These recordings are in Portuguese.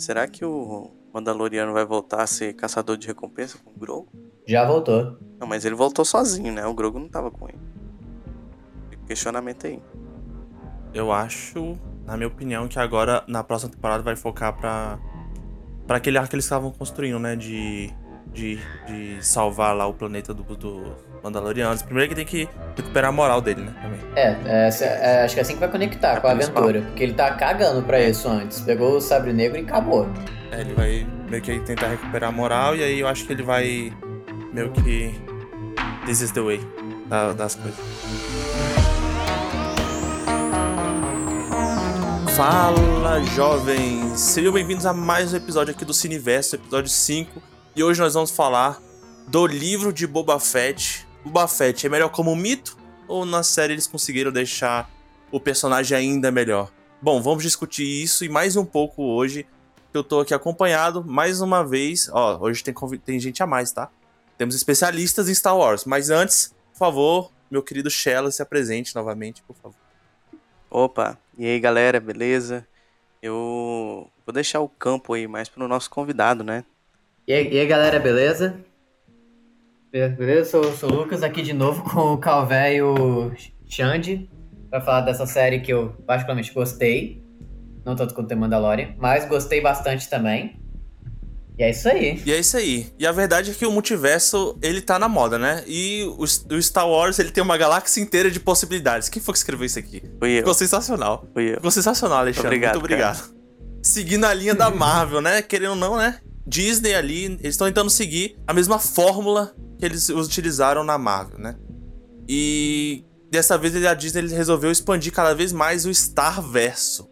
será que o Mandaloriano vai voltar a ser caçador de recompensa com o Grogu? Já voltou. Não, mas ele voltou sozinho, né? O Grogu não tava com ele. Questionamento aí. Eu acho, na minha opinião, que agora, na próxima temporada, vai focar pra. pra aquele arco que eles estavam construindo, né? De. De, de salvar lá o planeta do, do Mandalorianos. Primeiro que tem que recuperar a moral dele, né? Também. É, é, é, acho que é assim que vai conectar É com a principal. aventura. Porque ele tá cagando pra isso antes. Pegou o sabre negro e acabou. É, ele vai meio que tentar recuperar a moral e aí eu acho que ele vai meio que. This is the way da- das coisas. Fala, jovens! Sejam bem-vindos a mais um episódio aqui do Cineverso, episódio 5. E hoje nós vamos falar do livro de Boba Fett. Boba Fett é melhor como mito ou na série eles conseguiram deixar o personagem ainda melhor? Bom, vamos discutir isso e mais um pouco hoje que eu tô aqui acompanhado mais uma vez. Ó, hoje tem, tem gente a mais, tá? Temos especialistas em Star Wars. Mas antes, por favor, meu querido Shella, se apresente novamente, por favor. Opa, e aí galera, beleza? Eu vou deixar o campo aí mais pro nosso convidado, né? E aí, e aí, galera, beleza? Be- Beleza? Sou, sou o Lucas aqui de novo com o Calvé e o Xande pra falar dessa série que eu particularmente gostei. Não tanto quanto The Mandalorian, mas gostei bastante também. E é isso aí. E é isso aí. E a verdade é que o multiverso, ele tá na moda, né? E o, o Star Wars, ele tem uma galáxia inteira de possibilidades. Quem foi que escreveu isso aqui? Fui eu, Ficou sensacional. fui eu. Ficou sensacional, Alexandre. Obrigado, Muito obrigado. Seguindo a linha da Marvel, né? Querendo ou não, né? Disney ali, eles estão tentando seguir a mesma fórmula que eles utilizaram na Marvel, né? E dessa vez a Disney resolveu expandir cada vez mais o Star Verso.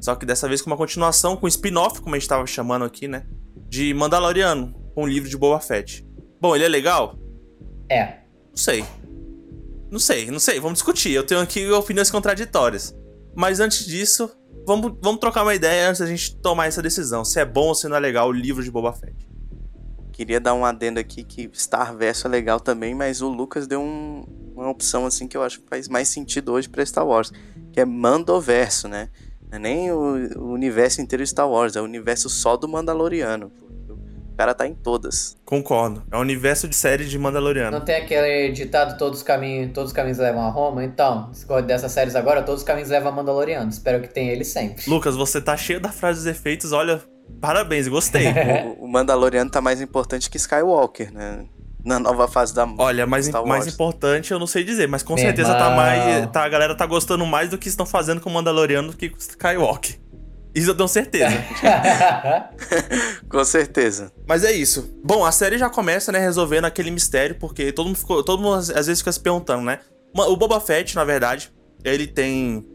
Só que dessa vez com uma continuação, com um spin-off, como a gente tava chamando aqui, né? De Mandaloriano, com o livro de Boba Fett. Bom, ele é legal? É. Não sei. Não sei, não sei. Vamos discutir. Eu tenho aqui opiniões contraditórias. Mas antes disso, vamos, vamos trocar uma ideia antes da gente tomar essa decisão. Se é bom ou se não é legal o livro de Boba Fett. Queria dar um adendo aqui que Star Verso é legal também, mas o Lucas deu um- uma opção assim que eu acho que faz mais sentido hoje pra Star Wars, que é Mandoverso, né? Não é nem o, o universo inteiro de Star Wars, é o universo só do Mandaloriano. O cara tá em todas. Concordo. É o universo de série de Mandaloriano. Não tem aquele ditado todos os caminhos, todos os caminhos levam a Roma? Então, dessas séries agora, todos os caminhos levam a Mandaloriano. Espero que tenha ele sempre. Lucas, você tá cheio da frase dos efeitos. Olha, parabéns, gostei. O, o Mandaloriano tá mais importante que Skywalker, né? Na nova fase da Olha, mais, Star mais importante eu não sei dizer, mas com Meu certeza tá irmão. mais. Tá, a galera tá gostando mais do que estão fazendo com o Mandaloriano do que com o Skywalker. Isso eu tenho certeza. Com certeza. Mas é isso. Bom, a série já começa, né, resolvendo aquele mistério, porque todo mundo ficou. Todo mundo às vezes fica se perguntando, né? Ma- O Boba Fett, na verdade, ele tem.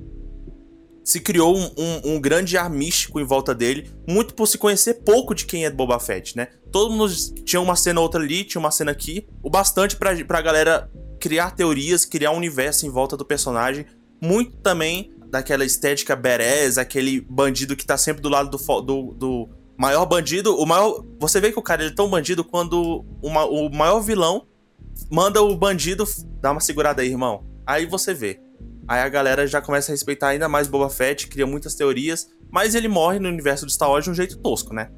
Se criou um, um- um grande ar místico em volta dele, muito por se conhecer pouco de quem é Boba Fett, né? Todo mundo tinha uma cena outra ali, tinha uma cena aqui, o bastante pra, pra galera criar teorias, criar um universo em volta do personagem. Muito também daquela estética badass, aquele bandido que tá sempre do lado do, do, do maior bandido. O maior. Você vê que o cara ele é tão bandido quando uma- o maior vilão manda o bandido dar uma segurada aí, irmão. Aí você vê. Aí a galera já começa a respeitar ainda mais Boba Fett, cria muitas teorias, mas ele morre no universo de Star Wars de um jeito tosco, né?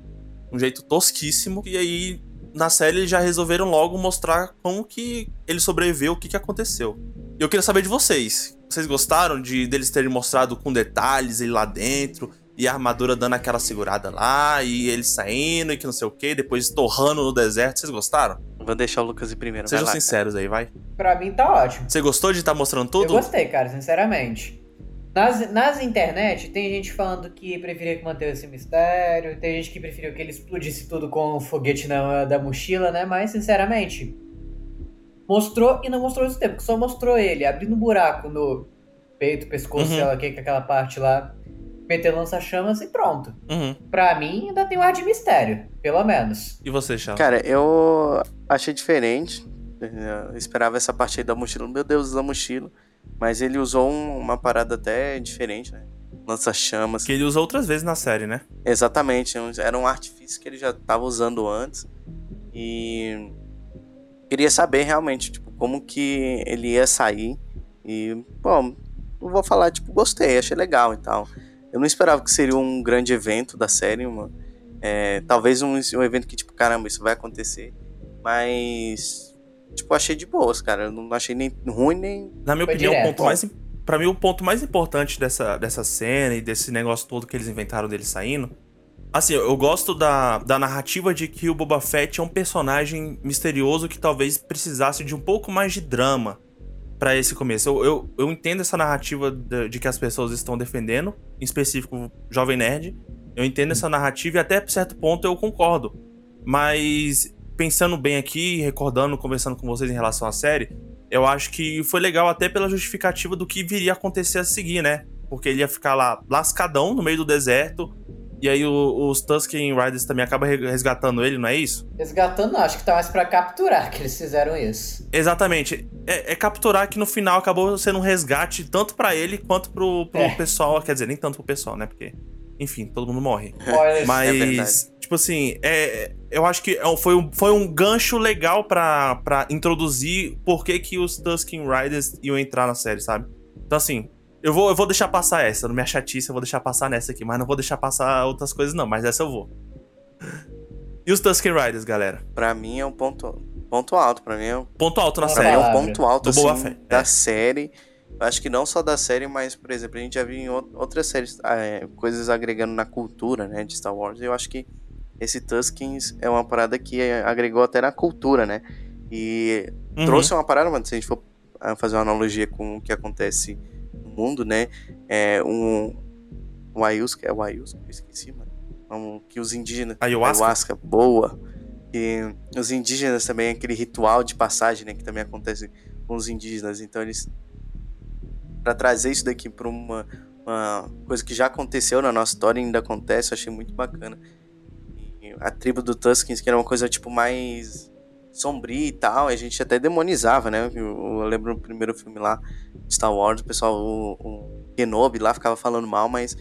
Um jeito tosquíssimo. E aí, na série, eles já resolveram logo mostrar como que ele sobreviveu, o que, que aconteceu. E eu queria saber de vocês. Vocês gostaram de deles terem mostrado com detalhes ele lá dentro? E a armadura dando aquela segurada lá, e ele saindo, e que não sei o que, depois torrando no deserto. Vocês gostaram? Vou deixar o Lucas ir primeiro. Sejam lá, sinceros aí, vai. pra mim tá ótimo. Você gostou de estar mostrando tudo? Eu gostei, cara, sinceramente. Nas, nas internet, tem gente falando que preferia que mantesse esse mistério, tem gente que preferiu que ele explodisse tudo com o foguete na, da mochila, né? Mas, sinceramente, mostrou e não mostrou isso tempo, só mostrou ele abrindo um buraco no peito, pescoço, Uhum. sei lá o que, que é aquela parte lá, meter lança-chamas e pronto. Uhum. Pra mim, ainda tem um ar de mistério, pelo menos. E você, Charles? Cara, eu achei diferente. Eu esperava essa parte aí da mochila. Meu Deus, da mochila. Mas ele usou um- uma parada até diferente, né? Lança-chamas. Que ele usa outras vezes na série, né? Exatamente. um- Era um artifício que ele já estava usando antes. E queria saber realmente, tipo, como que ele ia sair. E, bom, não vou falar, tipo, gostei, achei legal e tal. Eu não esperava que seria um grande evento da série, uma, é, talvez um, um evento que, tipo, caramba, isso vai acontecer. Mas, tipo, achei de boas, cara. Eu não achei nem ruim, nem. Na minha Foi opinião, direto. o ponto mais. Pra mim, o ponto mais importante dessa, dessa cena e desse negócio todo que eles inventaram dele saindo. Assim, eu gosto da, da narrativa de que o Boba Fett é um personagem misterioso que talvez precisasse de um pouco mais de drama para esse começo. Eu, eu, eu, entendo essa narrativa de, de, que as pessoas estão defendendo, em específico Jovem Nerd. Eu entendo essa narrativa e até certo ponto eu concordo. Mas pensando bem aqui, recordando, conversando com vocês em relação à série, eu acho que foi legal até pela justificativa do que viria a acontecer a seguir, né? Porque ele ia ficar lá lascadão no meio do deserto, e aí o, os Tusken Riders também acabam resgatando ele, não é isso? Resgatando não, acho que tá mais pra capturar que eles fizeram isso. Exatamente. É, é capturar que no final acabou sendo um resgate tanto para ele quanto pro, pro é. pessoal. Quer dizer, nem tanto pro pessoal, né? Porque, enfim, todo mundo morre. Mas, é tipo assim, é, eu acho que é foi um, foi um gancho legal para introduzir por que, que os Tusken Riders iam entrar na série, sabe? Então, assim, eu vou, eu vou deixar passar essa, não me chatice, eu vou deixar passar nessa aqui, mas não vou deixar passar outras coisas não, mas essa eu vou. E os Tusken Riders, galera? Pra mim é um ponto, ponto alto, pra mim é um... Ponto alto na pra série. é um ponto alto, assim, da é. série. Acho que não só da série, mas, por exemplo, a gente já viu em outras séries, ah, é, coisas agregando na cultura, né, de Star Wars. Eu acho que esse Tuskens é uma parada que agregou até na cultura, né? E uhum. trouxe uma parada, mano, se a gente for ah, fazer uma analogia com o que acontece mundo, né? É um. O Ayahuasca, é o Ayahuasca, eu esqueci, mano. Um, que os indígenas. Ayahuasca. Ayahuasca, boa. E os indígenas também, aquele ritual de passagem, né? Que também acontece com os indígenas. Então eles. Pra trazer isso daqui pra uma, uma coisa que já aconteceu na nossa história e ainda acontece, eu achei muito bacana. E a tribo do Tuskens, que era uma coisa tipo mais sombria e tal, a gente até demonizava, né? Eu, eu lembro no primeiro filme lá, Star Wars, o pessoal, o, o Kenobi lá ficava falando mal, mas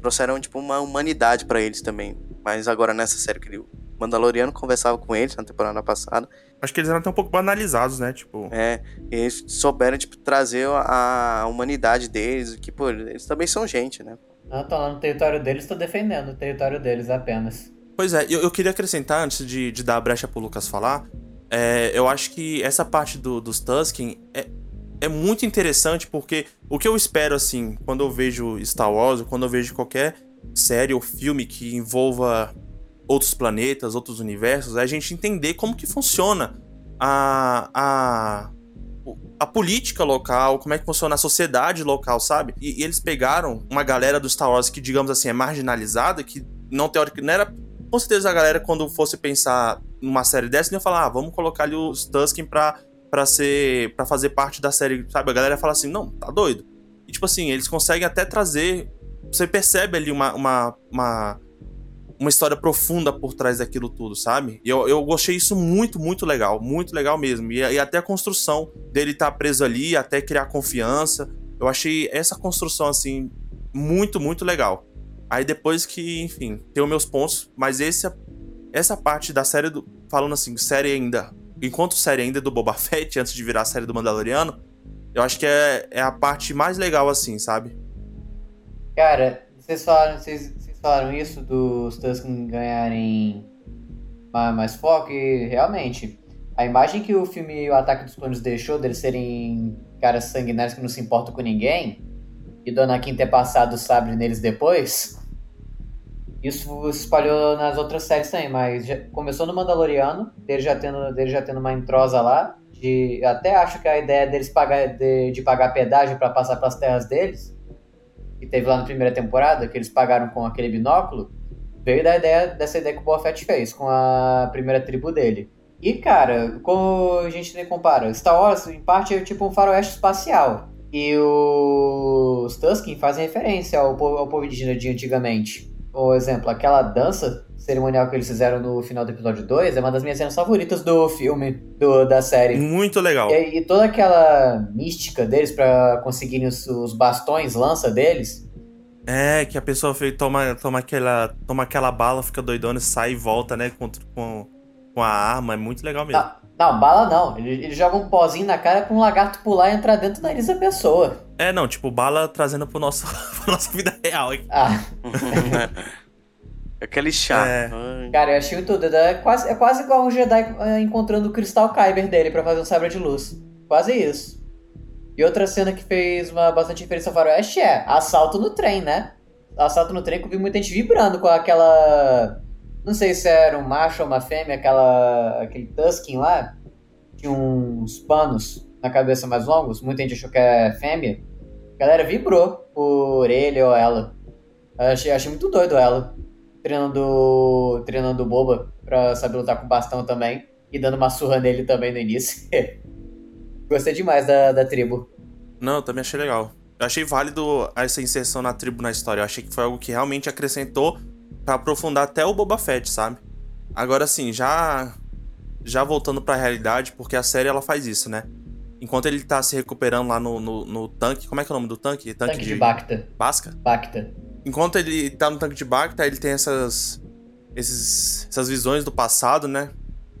trouxeram tipo uma humanidade para eles também. Mas agora nessa série que o Mandaloriano conversava com eles na temporada passada. Acho que eles eram até um pouco banalizados, né? Tipo. É, eles souberam tipo, trazer a, a humanidade deles, que, pô, eles também são gente, né? Não, tô lá no território deles, tô defendendo o território deles apenas. Pois é, eu, eu queria acrescentar, antes de, de dar a brecha pro Lucas falar, é, eu acho que essa parte do, dos Tusken é, é muito interessante porque o que eu espero, assim, quando eu vejo Star Wars, ou quando eu vejo qualquer série ou filme que envolva outros planetas, outros universos, é a gente entender como que funciona a, a, a política local, como é que funciona a sociedade local, sabe? E, e eles pegaram uma galera do Star Wars que, digamos assim, é marginalizada, que não teoricamente não era com certeza a galera, quando fosse pensar numa série dessa, ia falar, ah, vamos colocar ali os Tusken pra, pra ser. para fazer parte da série, sabe? A galera fala assim, não, tá doido. E tipo assim, eles conseguem até trazer. Você percebe ali uma, uma, uma, uma história profunda por trás daquilo tudo, sabe? E eu, eu gostei isso muito, muito legal. Muito legal mesmo. E, e até a construção dele estar tá preso ali, até criar confiança. Eu achei essa construção, assim, muito, muito legal. Aí depois que, enfim, tenho meus pontos, mas esse, essa parte da série do. Falando assim, série ainda. Enquanto série ainda do Boba Fett, antes de virar a série do Mandaloriano, eu acho que é, é a parte mais legal, assim, sabe? Cara, vocês falaram, vocês, vocês falaram isso dos Tusken ganharem mais, foco e realmente. A imagem que o filme O Ataque dos Clones deixou deles serem caras sanguinários que não se importam com ninguém e Dona Kim ter passado o sabre neles depois, isso espalhou nas outras séries também, mas começou no Mandaloriano, dele já tendo, dele já tendo uma entrosa lá. De, até acho que a ideia deles pagar, de, de pagar pedágio para passar pelas terras deles, que teve lá na primeira temporada, que eles pagaram com aquele binóculo, veio da ideia dessa ideia que o Boa Fett fez com a primeira tribo dele. E cara, como a gente nem compara, Star Wars em parte é tipo um faroeste espacial. E os Tusken fazem referência ao povo, ao povo indígena de antigamente. Por exemplo, aquela dança cerimonial que eles fizeram no final do episódio 2 é uma das minhas cenas favoritas do filme, do, da série. Muito legal. E, e toda aquela mística deles para conseguirem os, os, bastões, lança deles. É, que a pessoa toma, toma, aquela, toma aquela bala, fica doidona, sai e volta, né, com, com, com a arma. É muito legal mesmo. Não, não bala não. Ele, ele joga um pozinho na cara pra um lagarto pular e entrar dentro do nariz da pessoa. É, não, tipo, bala trazendo pro nosso, pra nossa vida real aqui. Ah, Aquele chá. É. Cara, eu achei tudo. É quase, é quase igual um Jedi eh, encontrando o Cristal Kyber dele pra fazer um sabre de luz. Quase isso. E outra cena que fez uma bastante diferença ao faroeste é assalto no trem, né? Assalto no trem que eu vi muita gente vibrando com aquela... Não sei se era um macho ou uma fêmea, aquela, aquele Tusken lá. Tinha uns panos na cabeça mais longos. Muita gente achou que é fêmea. A galera vibrou por ele ou ela. Eu achei, achei muito doido ela. Treinando, treinando boba pra saber lutar com bastão também. E dando uma surra nele também no início. Gostei demais da, da tribo. Não, eu também achei legal. Eu achei válido essa inserção na tribo na história. Eu achei que foi algo que realmente acrescentou pra aprofundar até o Boba Fett, sabe? Agora sim, já já voltando pra realidade, porque a série ela faz isso, né? Enquanto ele tá se recuperando lá no, no, no tanque, como é que é o nome do tanque? Tanque, de Bacta. Basca? Bacta. Enquanto ele tá no tanque de Bacta, ele tem essas esses, essas visões do passado, né?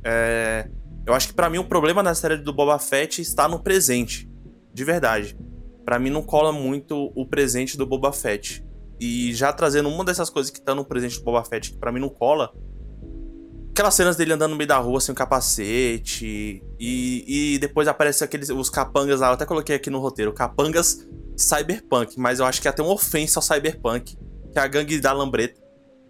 É, eu acho que pra mim o problema da série do Boba Fett está no presente, de verdade. Pra mim não cola muito o presente do Boba Fett. E já trazendo uma dessas coisas que tá no presente do Boba Fett que pra mim não cola, aquelas cenas dele andando no meio da rua sem o capacete e, e depois aparece aqueles os capangas lá, eu até coloquei aqui no roteiro, capangas cyberpunk, mas eu acho que é até uma ofensa ao cyberpunk, que é a gangue da Lambreta.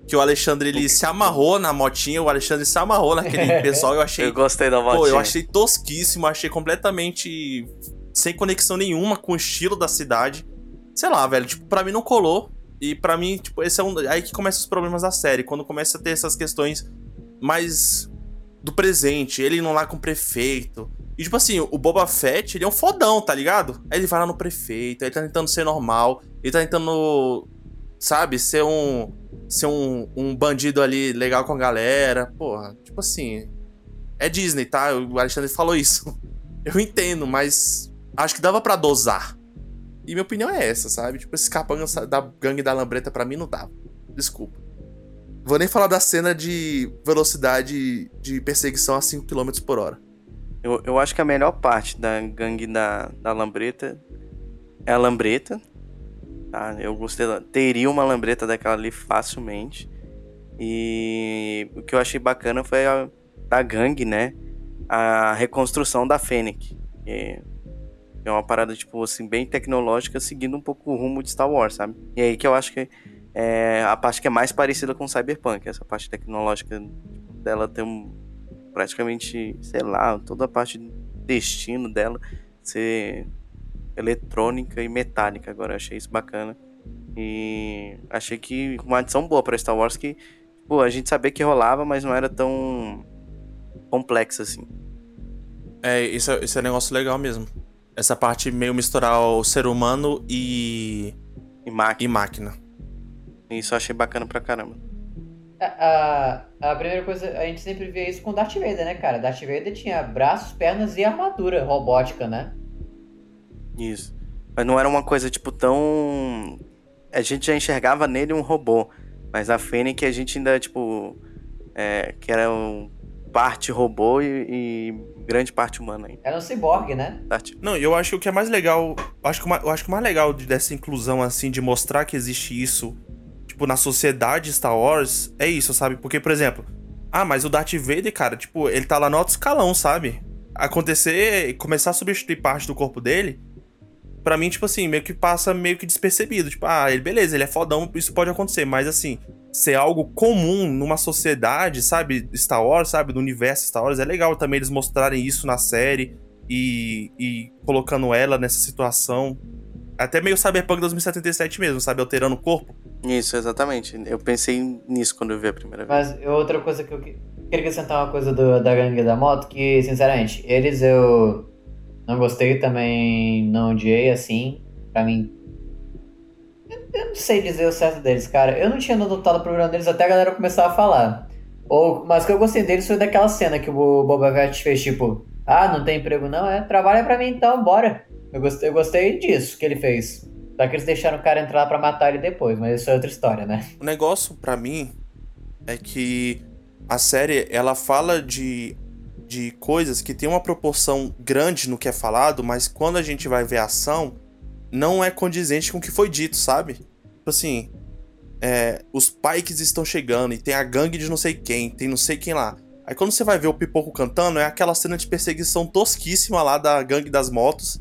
Que o Alexandre ele se amarrou na motinha, o Alexandre se amarrou naquele pessoal, eu achei Eu gostei da Pô, motinha. eu achei tosquíssimo, achei completamente sem conexão nenhuma com o estilo da cidade. Sei lá, velho, tipo, pra mim não colou. E pra mim, tipo, esse é um. Aí que começam os problemas da série. Quando começa a ter essas questões mais do presente, ele não lá com o prefeito. E tipo assim, o Boba Fett, ele é um fodão, tá ligado? Aí ele vai lá no prefeito, ele tá tentando ser normal, ele tá tentando, sabe, ser um. ser um, um bandido ali legal com a galera. Porra, tipo assim. É Disney, tá? O Alexandre falou isso. Eu entendo, mas acho que dava pra dosar. E minha opinião é essa, sabe? Tipo, esse capanga da gangue da Lambreta pra mim não dava. Desculpa. Vou nem falar da cena de velocidade de perseguição a 5 km por hora. Eu, eu acho que a melhor parte da gangue da, da Lambreta é a Lambreta. Tá? Eu gostei. Teria uma Lambreta daquela ali facilmente. E o que eu achei bacana foi a da gangue, né? A reconstrução da Fennec. É uma parada, tipo, assim, bem tecnológica, seguindo um pouco o rumo de Star Wars, sabe? E aí que eu acho que é a parte que é mais parecida com Cyberpunk. Essa parte tecnológica dela tem um praticamente, sei lá, toda a parte de destino dela ser eletrônica e metálica. Agora achei isso bacana. E achei que uma adição boa para Star Wars que, pô, a gente sabia que rolava, mas não era tão complexo assim. É, isso é, isso é um negócio legal mesmo. Essa parte meio misturar o ser humano e, E máquina. e máquina. Isso eu achei bacana pra caramba. A, a, a primeira coisa, a gente sempre vê isso com Darth Vader, né, cara? Darth Vader tinha braços, pernas e armadura robótica, né? Isso. Mas não era uma coisa, tipo, tão. A gente já enxergava nele um robô. Mas a Fennec a gente ainda, tipo. É, que era um parte robô e, e grande parte humana ainda. Era um ciborgue, né? Darth- Não, eu acho que o que é mais legal. Eu acho que, eu acho que o mais legal de- dessa inclusão, assim, de mostrar que existe isso, tipo, na sociedade Star Wars, é isso, sabe? Porque, por exemplo, ah, mas o Darth Vader, cara, tipo, ele tá lá no alto escalão, sabe? Acontecer, começar a substituir parte do corpo dele, pra mim, tipo assim, meio que passa meio que despercebido. Tipo, ah, ele, beleza, ele é fodão, isso pode acontecer, mas assim, ser algo comum numa sociedade, sabe? Star Wars, sabe? Do universo Star Wars, é legal também eles mostrarem isso na série e, e colocando ela nessa situação. Até meio Cyberpunk 2077 mesmo, sabe? Alterando o corpo. Isso, exatamente. Eu pensei nisso quando eu vi a primeira vez. Mas outra coisa que eu que- queria acrescentar uma coisa do- da gangue da moto, que, sinceramente, eles eu não gostei também, não odiei, assim, pra mim. Eu, eu não sei dizer o certo deles, cara. Eu não tinha notado o programa deles até a galera começar a falar. Ou, mas o que eu gostei deles foi daquela cena que o Boba Fett fez, tipo, ah, não tem emprego não? É, trabalha pra mim então, bora. Eu gostei, eu gostei disso que ele fez. Só que eles deixaram o cara entrar lá pra matar ele depois, mas isso é outra história, né? O negócio, pra mim, é que a série, ela fala de, de coisas que tem uma proporção grande no que é falado, mas quando a gente vai ver a ação, não é condizente com o que foi dito, sabe? Tipo assim, é, os Pikes estão chegando e tem a gangue de não sei quem, tem não sei quem lá. Aí quando você vai ver o Pipoco cantando, é aquela cena de perseguição tosquíssima lá da gangue das motos.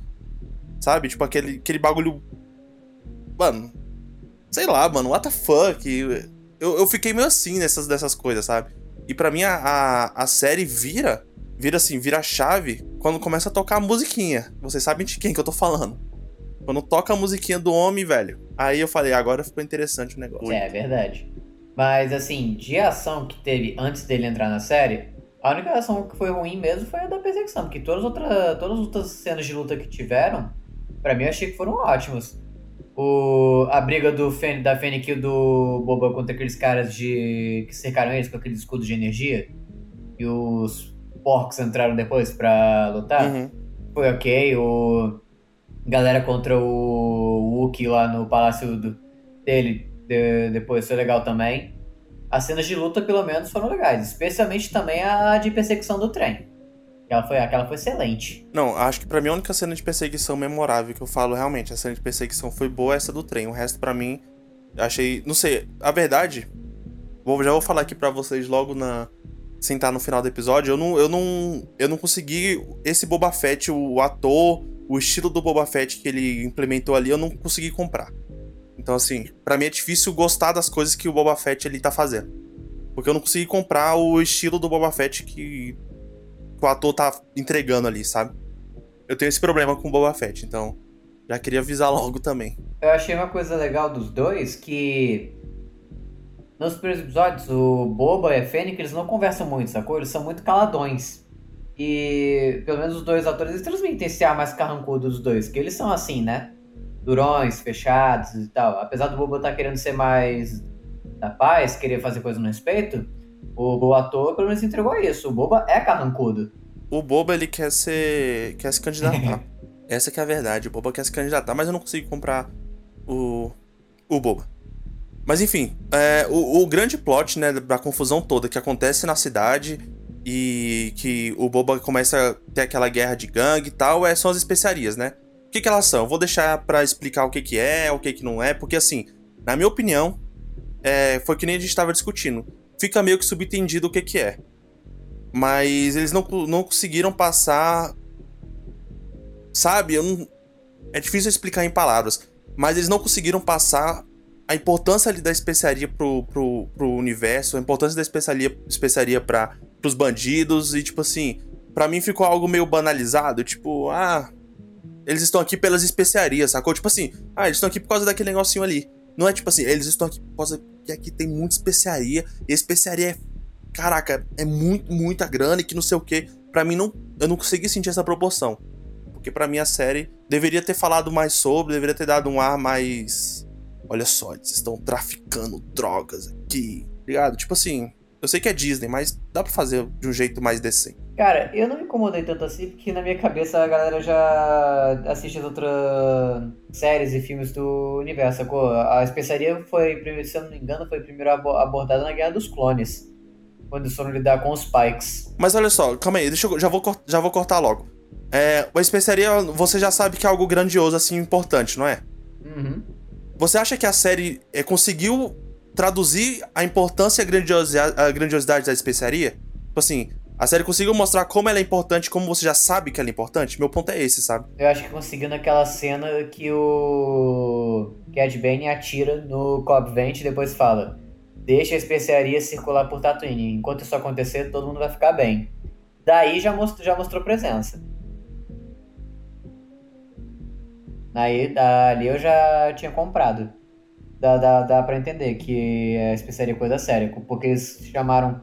Sabe? Tipo aquele, aquele bagulho. Mano. Sei lá, mano, what the fuck? Eu, eu fiquei meio assim nessas dessas coisas, sabe? E para mim a, a, a, série vira. Vira assim, vira chave quando começa a tocar a musiquinha. Vocês sabem de quem que eu tô falando. Quando toca a musiquinha do homem, velho. Aí eu falei, agora ficou interessante o negócio. É, é verdade. Mas assim, de ação que teve antes dele entrar na série, a única ação que foi ruim mesmo foi a da perseguição, porque todas as outras, todas as outras cenas de luta que tiveram, para mim eu achei que foram ótimas. O, a briga do Fen, da Fennec e do Boba contra aqueles caras de que cercaram eles com aqueles escudos de energia e os porcos entraram depois pra lutar, uhum. foi ok. O galera contra o Wookie lá no palácio do, dele de, depois foi legal também. As cenas de luta, pelo menos, foram legais. Especialmente também a de perseguição do trem. Aquela foi, aquela foi excelente. Não, acho que para mim a única cena de perseguição memorável que eu falo realmente, a cena de perseguição foi boa essa do trem. O resto para mim, achei. Não sei, a verdade. Vou, já vou falar aqui para vocês logo na. Sentar no final do episódio. Eu não, eu não. Eu não consegui. Esse Boba Fett, o ator, o estilo do Boba Fett que ele implementou ali, eu não consegui comprar. Então, assim, para mim é difícil gostar das coisas que o Boba Fett ele tá fazendo. Porque eu não consegui comprar o estilo do Boba Fett que o ator tá entregando ali, sabe? Eu tenho esse problema com o Boba Fett, então já queria avisar logo também. Eu achei uma coisa legal dos dois que nos primeiros episódios, o Boba e a Fennec, eles não conversam muito, sacou? Eles são muito caladões. E pelo menos os dois atores eles transmitem esse ar mais carrancudo dos dois, que eles são assim, né? durões, fechados e tal. Apesar do Bobo estar tá querendo ser mais da paz, querer fazer coisa no respeito, o Bobo ator pelo menos entregou isso. O Boba é carrancudo. O Boba, ele quer ser. quer se candidatar. Essa que é a verdade. O Boba quer se candidatar, mas eu não consigo comprar o. o Boba. Mas enfim, é, o, o, grande plot, né, da confusão toda que acontece na cidade e que o Boba começa a ter aquela guerra de gangue e tal, é, são as especiarias, né? O que, que elas são? Eu vou deixar para explicar o que, que é, o que, que não é, porque assim, na minha opinião, é, foi que nem a gente estava discutindo. Fica meio que subentendido o que, que é. Mas eles não, não conseguiram passar. Sabe? Eu não, é difícil explicar em palavras. Mas eles não conseguiram passar a importância da especiaria pro, pro, pro universo, a importância da especiaria, especiaria para pros bandidos. E tipo assim, para mim ficou algo meio banalizado. Tipo, ah, eles estão aqui pelas especiarias, sacou? Tipo assim, ah, eles estão aqui por causa daquele negocinho ali. Não é tipo assim, eles estão aqui por causa que aqui tem muita especiaria. E especiaria é. Caraca, é muito, muita grana e que não sei o que. Pra mim, não, eu não consegui sentir essa proporção. Porque para mim a série deveria ter falado mais sobre, deveria ter dado um ar mais. Olha só, eles estão traficando drogas aqui. Ligado? Tipo assim, eu sei que é Disney, mas dá pra fazer de um jeito mais decente. Cara, eu não me incomodei tanto assim, porque na minha cabeça a galera já assiste as outras séries e filmes do universo, sacou? A especiaria foi, se eu não me engano, foi primeiro abordada na Guerra dos Clones. Quando eles foram lidar com os Pikes. Mas olha só, calma aí, deixa eu, já, vou, já vou cortar logo. É, a especiaria, você já sabe que é algo grandioso, assim, importante, não é? Uhum. Você acha que a série é, conseguiu traduzir a importância e a grandiosidade, a grandiosidade da especiaria? Tipo assim, a série conseguiu mostrar como ela é importante, como você já sabe que ela é importante? Meu ponto é esse, sabe? Eu acho que conseguiu naquela cena que o Cad Bane atira no Cobb Vent e depois fala: Deixa a especiaria circular por Tatooine. Enquanto isso acontecer, todo mundo vai ficar bem. Daí já mostrou, já mostrou presença. Aí, ali eu já tinha comprado. Dá, dá, dá pra entender que a especiaria é coisa séria, porque eles chamaram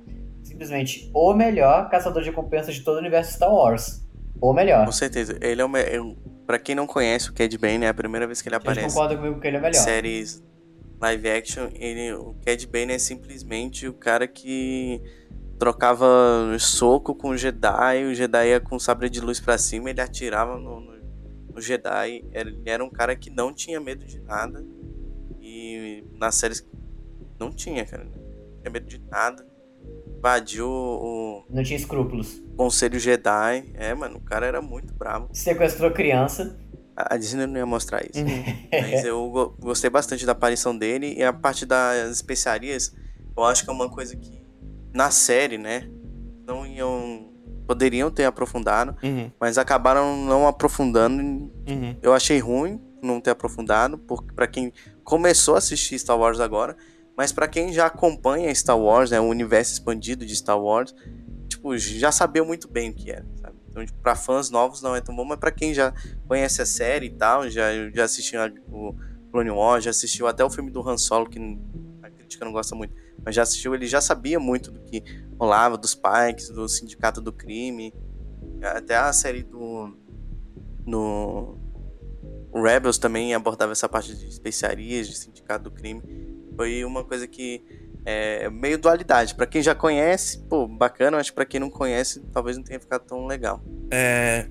simplesmente o melhor caçador de recompensas de todo o universo Star Wars. O melhor. Com certeza. Ele é o melhor. Pra quem não conhece o Cad Bane, é a primeira vez que ele aparece. concorda comigo que ele é melhor. Séries live action, ele, o Cad Bane é simplesmente o cara que trocava soco com o Jedi, o Jedi ia com sabre de luz para cima, ele atirava no, no, no, Jedi. Ele era um cara que não tinha medo de nada. E nas séries não tinha, cara. Não tinha medo de nada invadiu o. Não tinha escrúpulos. Conselho Jedi. É, mano, o cara era muito bravo. Sequestrou criança. A Disney não ia mostrar isso. Uhum. Mas eu gostei bastante da aparição dele e a parte das especiarias, eu acho que é uma coisa que na série, né, não iam poderiam ter aprofundado, uhum. mas acabaram não aprofundando. Uhum. Eu achei ruim não ter aprofundado, porque para quem começou a assistir Star Wars agora, mas para quem já acompanha Star Wars, né, o universo expandido de Star Wars, tipo, já sabia muito bem o que era, sabe? Então, tipo, para fãs novos não é tão bom, mas para quem já conhece a série e tal, já já assistiu o Clone Wars, já assistiu até o filme do Han Solo que a crítica não gosta muito, mas já assistiu, ele já sabia muito do que rolava dos Pikes, do Sindicato do Crime, até a série do no Rebels também abordava essa parte de especiarias, de Sindicato do Crime. Foi uma coisa que é meio dualidade. Para quem já conhece, pô, bacana, mas para quem não conhece, talvez não tenha ficado tão legal. É,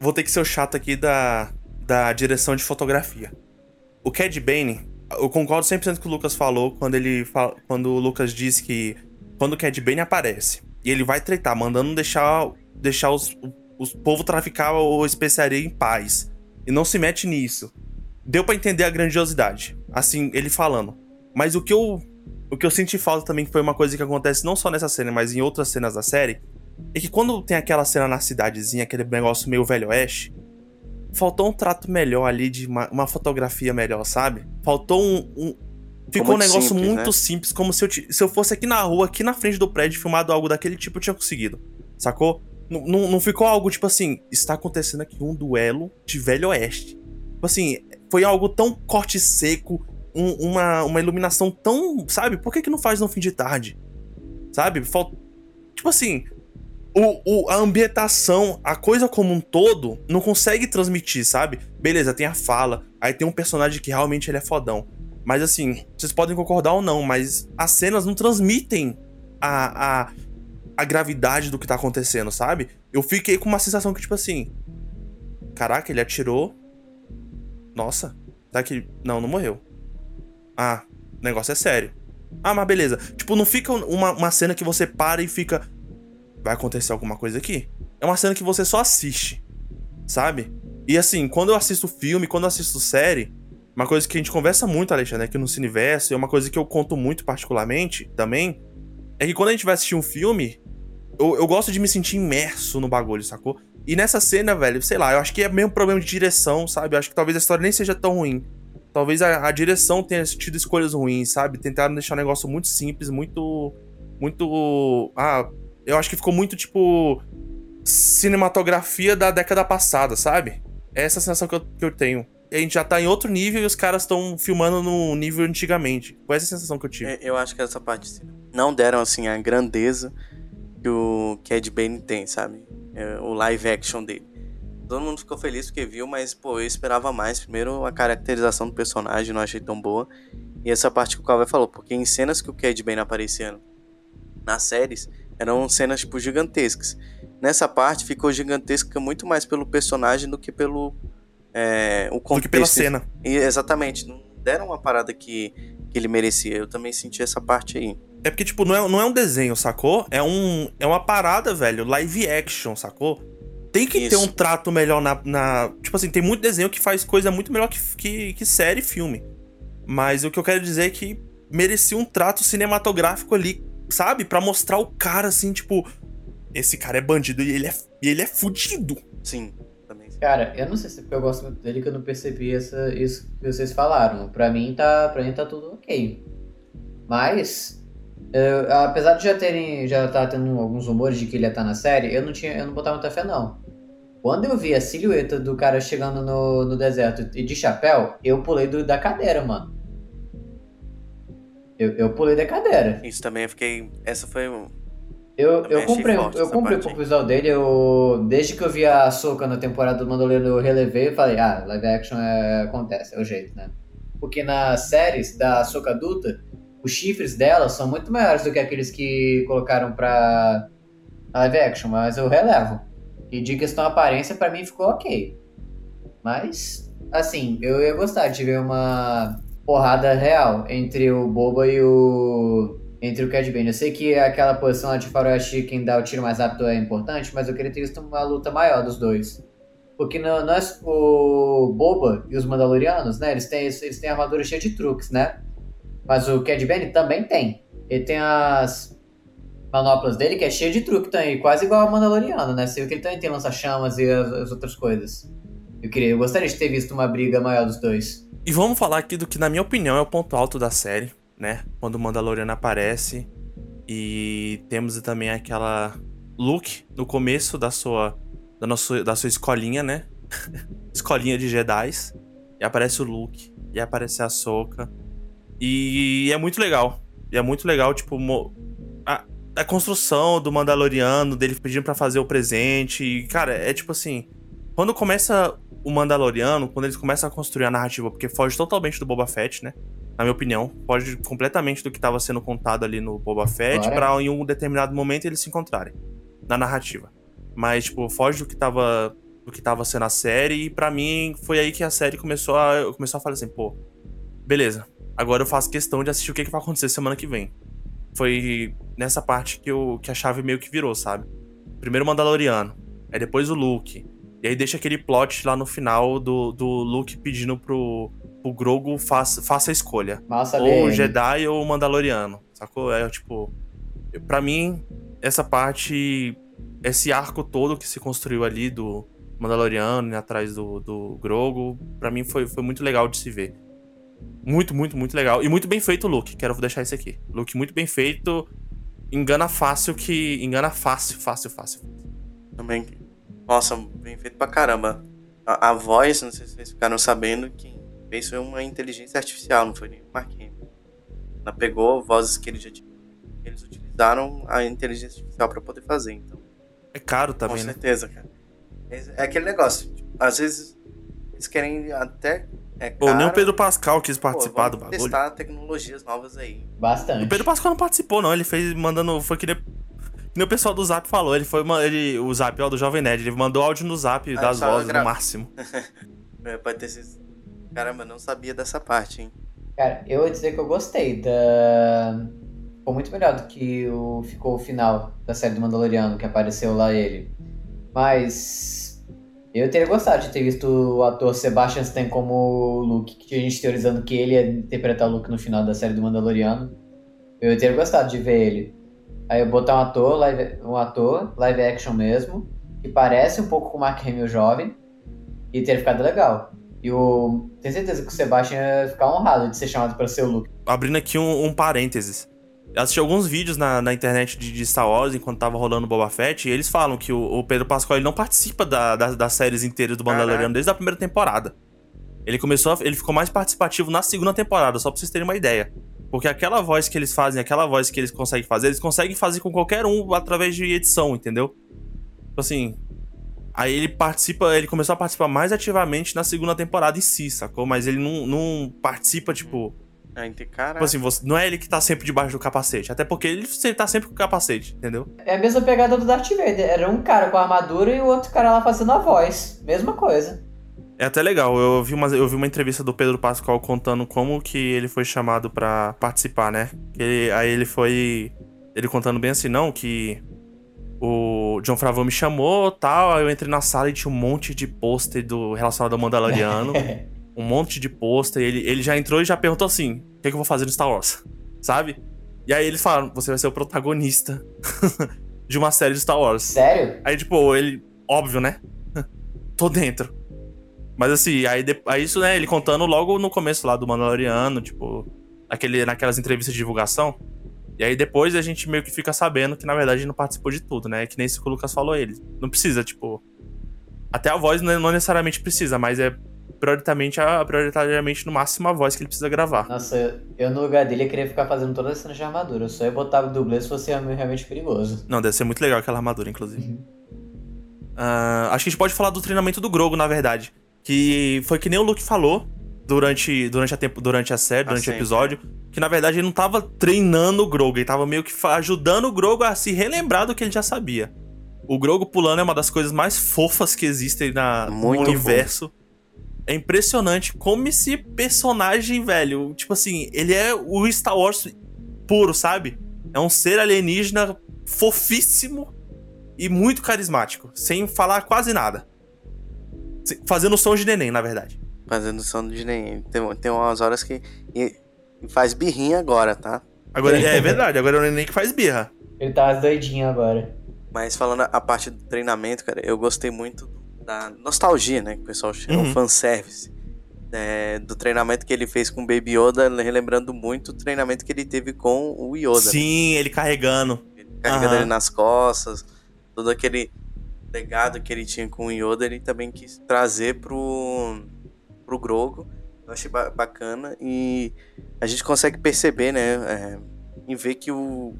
vou ter que ser o chato aqui da, da direção de fotografia. O Cad Bane, eu concordo 100% com o que o Lucas falou quando ele quando o Lucas disse que quando o Cad Bane aparece e ele vai tretar, mandando deixar deixar os, os povo traficar o especiaria em paz e não se mete nisso. Deu para entender a grandiosidade, assim, ele falando. Mas o que eu o que eu senti falta também, que foi uma coisa que acontece não só nessa cena, mas em outras cenas da série, é que quando tem aquela cena na cidadezinha, aquele negócio meio velho oeste, faltou um trato melhor ali, de uma, uma fotografia melhor, sabe? Faltou um. um ficou um negócio simples, muito né? simples, como se eu, se eu fosse aqui na rua, aqui na frente do prédio, filmado algo daquele tipo, eu tinha conseguido. Sacou? N não ficou algo tipo assim, está acontecendo aqui um duelo de velho oeste. Tipo assim, foi algo tão corte seco, um, uma, uma iluminação tão. Sabe? Por que, que não faz no fim de tarde? Sabe? Falta. Tipo assim. O, o, a ambientação, a coisa como um todo, não consegue transmitir, sabe? Beleza, tem a fala, aí tem um personagem que realmente ele é fodão. Mas assim, vocês podem concordar ou não, mas as cenas não transmitem a, a, a gravidade do que tá acontecendo, sabe? Eu fiquei com uma sensação que, tipo assim. Caraca, ele atirou. Nossa, tá que. Não, não morreu. Ah, o negócio é sério. Ah, mas beleza. Tipo, não fica uma, uma cena que você para e fica. Vai acontecer alguma coisa aqui? É uma cena que você só assiste. Sabe? E assim, quando eu assisto filme, quando eu assisto série, uma coisa que a gente conversa muito, Alexandre, aqui no Cineverso, e é uma coisa que eu conto muito particularmente também, é que quando a gente vai assistir um filme, eu, eu gosto de me sentir imerso no bagulho, sacou? E nessa cena, velho, sei lá, eu acho que é mesmo problema de direção, sabe? Eu acho que talvez a história nem seja tão ruim talvez a, a, direção tenha tido escolhas ruins, sabe? Tentaram deixar o negócio muito simples, muito. Muito. Ah, eu acho que ficou muito tipo. Cinematografia da década passada, sabe? É essa sensação que eu, que eu tenho. A gente já tá em outro nível e os caras estão filmando no nível antigamente. Foi essa sensação que eu tive. É, eu acho que essa parte não deram assim a grandeza que o Cad Bane tem, sabe? É, o live action dele. Todo mundo ficou feliz porque viu, mas, pô, eu esperava mais. Primeiro, a caracterização do personagem não achei tão boa. E essa parte que o Calvin falou, porque em cenas que o Cad Bane aparecendo nas séries, eram cenas, tipo, gigantescas. Nessa parte, ficou gigantesca muito mais pelo personagem do que pelo... É, o contexto. Do que pela cena. E, exatamente. Não deram uma parada que, que ele merecia. Eu também senti essa parte aí. É porque, tipo, não é, não é um desenho, sacou? É, um, é uma parada, velho, live action, sacou? Tem que Isso. ter um trato melhor na, na, Tipo assim, tem muito desenho que faz coisa muito melhor que, que, que série e filme. Mas o que eu quero dizer é que merecia um trato cinematográfico ali, sabe? para mostrar o cara assim, tipo. Esse cara é bandido e ele é, e ele é fudido. Sim, também. Cara, eu não sei se é porque eu gosto muito dele que eu não percebi essa, isso que vocês falaram. Pra mim tá, pra mim tá tudo ok. Mas eu, apesar de já terem já tá tendo alguns rumores de que ele ia estar tá na série, eu não tinha, eu não botava muita fé não. Quando eu vi a silhueta do cara chegando no, no deserto e de chapéu, eu pulei do, da cadeira, mano. Eu, eu pulei da cadeira. Isso também eu fiquei. Essa foi um. Eu, eu comprei, eu comprei o visual dele, eu, desde que eu vi a Soca na temporada do Mandaloriano, eu relevei e falei, ah, live action é, acontece, é o jeito, né? Porque nas séries da Soca adulta, os chifres dela são muito maiores do que aqueles que colocaram pra live action, mas eu relevo. E de questão aparência, para mim ficou ok. Mas, assim, eu ia gostar de ver uma porrada real entre o Boba e o. Entre o Cad Bane. Eu sei que aquela posição lá de faroeste, quem dá o tiro mais rápido é importante, mas eu queria ter visto uma luta maior dos dois. Porque nós, o Boba e os Mandalorianos, né? Eles têm, eles têm armadura cheia de truques, né? Mas o Cad Bane também tem. Ele tem as manoplas dele que é cheia de truque também, quase igual ao Mandaloriano, né? Você viu que ele também tem lança-chamas e as, as, outras coisas. Eu queria, eu gostaria de ter visto uma briga maior dos dois. E vamos falar aqui do que, na minha opinião, é o ponto alto da série, né? Quando o Mandaloriano aparece e temos também aquela Luke no começo da sua da, nossa, da sua escolinha, né? escolinha de Jedi. E aparece o Luke, e aparece a Soka. E é muito legal. E é muito legal, tipo, a, a construção do Mandaloriano, dele pedindo para fazer o presente. E, cara, é tipo assim. Quando começa o Mandaloriano, quando eles começam a construir a narrativa, porque foge totalmente do Boba Fett, né? Na minha opinião, foge completamente do que estava sendo contado ali no Boba Fett, claro. pra em um determinado momento eles se encontrarem na narrativa. Mas, tipo, foge do que tava, do que tava sendo a série. E para mim, foi aí que a série começou a, começou a falar assim, pô, beleza. Agora eu faço questão de assistir o que, que vai acontecer semana que vem. Foi nessa parte que, eu, que a chave meio que virou, sabe? Primeiro o Mandaloriano, aí depois o Luke. E aí deixa aquele plot lá no final do, do Luke pedindo pro, pro Grogu faça, faça a escolha. Massa ou o Jedi ou o Mandaloriano. Sacou? É tipo. Pra mim, essa parte esse arco todo que se construiu ali do Mandaloriano e atrás do, do Grogu, para mim foi, foi muito legal de se ver. Muito, muito, muito legal. E muito bem feito o look. Quero deixar isso aqui. Look muito bem feito. Engana fácil que. Engana fácil, fácil, fácil. Também. Nossa, bem feito pra caramba. A, a voz, não sei se vocês ficaram sabendo, quem fez foi uma inteligência artificial, não foi nem o Hamill. Ela pegou vozes que eles já tinham. Eles utilizaram a inteligência artificial para poder fazer. Então, é caro também, Com né? certeza, cara. É aquele negócio. Tipo, às vezes eles querem até. É Pô, nem o Pedro Pascal quis participar Pô, do bagulho. testar tecnologias novas aí. Bastante. O Pedro Pascal não participou, não. Ele fez mandando. Foi que nem, nem o pessoal do Zap falou. Ele foi. Ele, o Zap, ó, do Jovem Nerd. Ele mandou áudio no Zap ah, das vozes gra... no máximo. é, pode ter sido. Caramba, não sabia dessa parte, hein? Cara, eu vou dizer que eu gostei da ficou muito melhor do que o, ficou o final da série do Mandaloriano, que apareceu lá ele. Mas eu teria gostado de ter visto o ator Sebastian Stan como Luke, que tinha gente teorizando que ele ia interpretar o Luke no final da série do Mandaloriano. Eu teria gostado de ver ele. Aí eu botar um ator, live, um ator, live action mesmo, que parece um pouco com o Mark Hamill jovem, e teria ficado legal. E o... tenho certeza que o Sebastian ia ficar honrado de ser chamado para ser o Luke. Abrindo aqui um, um parênteses assisti alguns vídeos na, na internet de, de, Star Wars enquanto tava rolando Boba Fett e eles falam que o, o Pedro Pascal ele não participa da, da, das séries inteiras do Mandaloriano desde a primeira temporada. Ele começou, a, ele ficou mais participativo na segunda temporada, só pra vocês terem uma ideia. Porque aquela voz que eles fazem, aquela voz que eles conseguem fazer, eles conseguem fazer com qualquer um através de edição, entendeu? Tipo assim. Aí ele participa, ele começou a participar mais ativamente na segunda temporada em si, sacou? Mas ele não, não participa, tipo cara. Tipo assim, você, não é ele que tá sempre debaixo do capacete. Até porque ele, ele tá sempre com o capacete, entendeu? É a mesma pegada do Darth Vader. Era um cara com a armadura e o outro cara lá fazendo a voz. Mesma coisa. É até legal. Eu vi uma, eu vi uma entrevista do Pedro Pascal contando como que ele foi chamado para participar, né? Ele, aí ele foi. Ele contando bem assim, não, que o John Favreau me chamou tal. Aí eu entrei na sala e tinha um monte de pôster do relacionado ao Mandaloriano. um monte de pôster. Ele, ele já entrou e já perguntou assim: o que, é que eu vou fazer no Star Wars? Sabe? E aí eles falaram: você vai ser o protagonista de uma série de Star Wars. Sério? Aí, tipo, ele. Óbvio, né? Tô dentro. Mas assim, aí, aí isso, né, ele contando logo no começo lá do Mandaloriano, tipo, aquele, naquelas entrevistas de divulgação. E aí depois a gente meio que fica sabendo que na verdade ele não participou de tudo, né? Que nem isso que o Lucas falou ele. Não precisa, tipo. Até a voz não necessariamente precisa, mas é prioritariamente, a, prioritariamente no máximo a voz que ele precisa gravar. Nossa, eu no lugar dele ia querer ficar fazendo todas as cenas de armadura. Eu só ia botar o dublê se fosse realmente perigoso. Não, deve ser muito legal aquela armadura, inclusive. Uhum. Uh, acho que a gente pode falar do treinamento do Grogo, na verdade. Que foi que nem o Luke falou durante, durante, a, tempo, durante a série, durante ah, o episódio. Que na verdade ele não tava treinando o Grogo, ele tava meio que ajudando o Grogo a se relembrar do que ele já sabia. O Grogo pulando é uma das coisas mais fofas que existem na, no universo. É impressionante como esse personagem, velho, tipo assim, ele é o Star Wars puro, sabe? É um ser alienígena fofíssimo e muito carismático, sem falar quase nada. Fazendo som de neném, na verdade. Fazendo som de neném. Tem, tem umas horas que. E, faz birrinha agora, tá? Agora é verdade, agora é o neném que faz birra. Ele tá doidinho agora. Mas falando a parte do treinamento, cara, eu gostei muito da nostalgia, né? Que o pessoal chama uhum. fanservice. É, do treinamento que ele fez com o Baby Yoda, relembrando muito o treinamento que ele teve com o Yoda. Sim, ele carregando. Ele carregando uhum. ele nas costas, todo aquele legado que ele tinha com o Yoda, ele também quis trazer pro, pro Grogo. Eu achei bacana e a gente consegue perceber, né, é, em ver que o,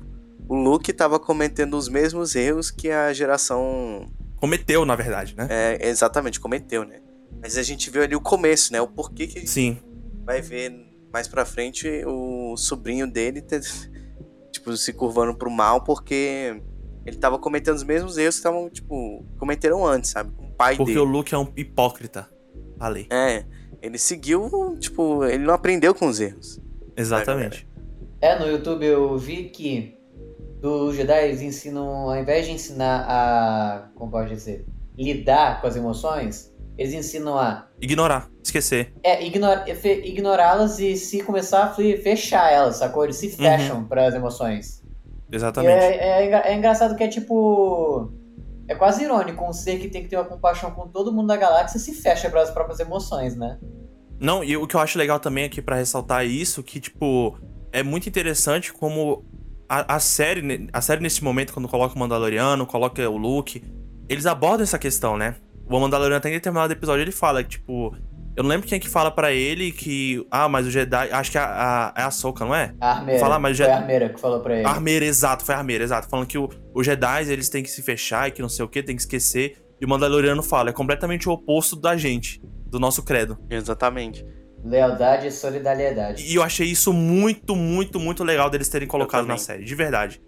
o Luke estava cometendo os mesmos erros que a geração cometeu, na verdade, né? É, exatamente, cometeu, né? Mas a gente viu ali o começo, né? O porquê que Sim. vai ver mais pra frente o sobrinho dele ter, tipo, se curvando pro mal porque ele tava cometendo os mesmos erros que estavam, tipo, cometeram antes, sabe? Com o pai porque dele. Porque o Luke é um hipócrita. Falei. É. Ele seguiu, tipo, ele não aprendeu com os erros. Exatamente. É, no YouTube eu vi que os Jedi ensinam, ao invés de ensinar a, como pode dizer, lidar com as emoções, eles ensinam a... Ignorar, esquecer. É, ignor, ignorá-las e se começar a fechar elas, sacou? Eles se fecham uhum. para as emoções. Exatamente. É, é, é, engraçado que é tipo... É quase irônico, um ser que tem que ter uma compaixão com todo mundo da galáxia se fecha para as próprias emoções, né? Não, e o que eu acho legal também aqui para ressaltar isso, que, tipo, é muito interessante como a, a, série, a série nesse momento, quando coloca o Mandaloriano, coloca o Luke, eles abordam essa questão, né? O Mandaloriano até em determinado episódio ele fala que, tipo, eu não lembro quem é que fala para ele que. Ah, mas o Jedi. Acho que é a, a, é a Soca, não é? A Armeira. Fala, mas Foi a Armeira que falou pra ele. Armeira, exato, foi a Armeira, exato. Falando que o, os Jedi eles têm que se fechar e que não sei o que, tem que esquecer. E o Mandaloriano fala, é completamente o oposto da gente, do nosso credo. Exatamente. Lealdade e solidariedade. E eu achei isso muito, muito, muito legal deles terem colocado na série, de verdade.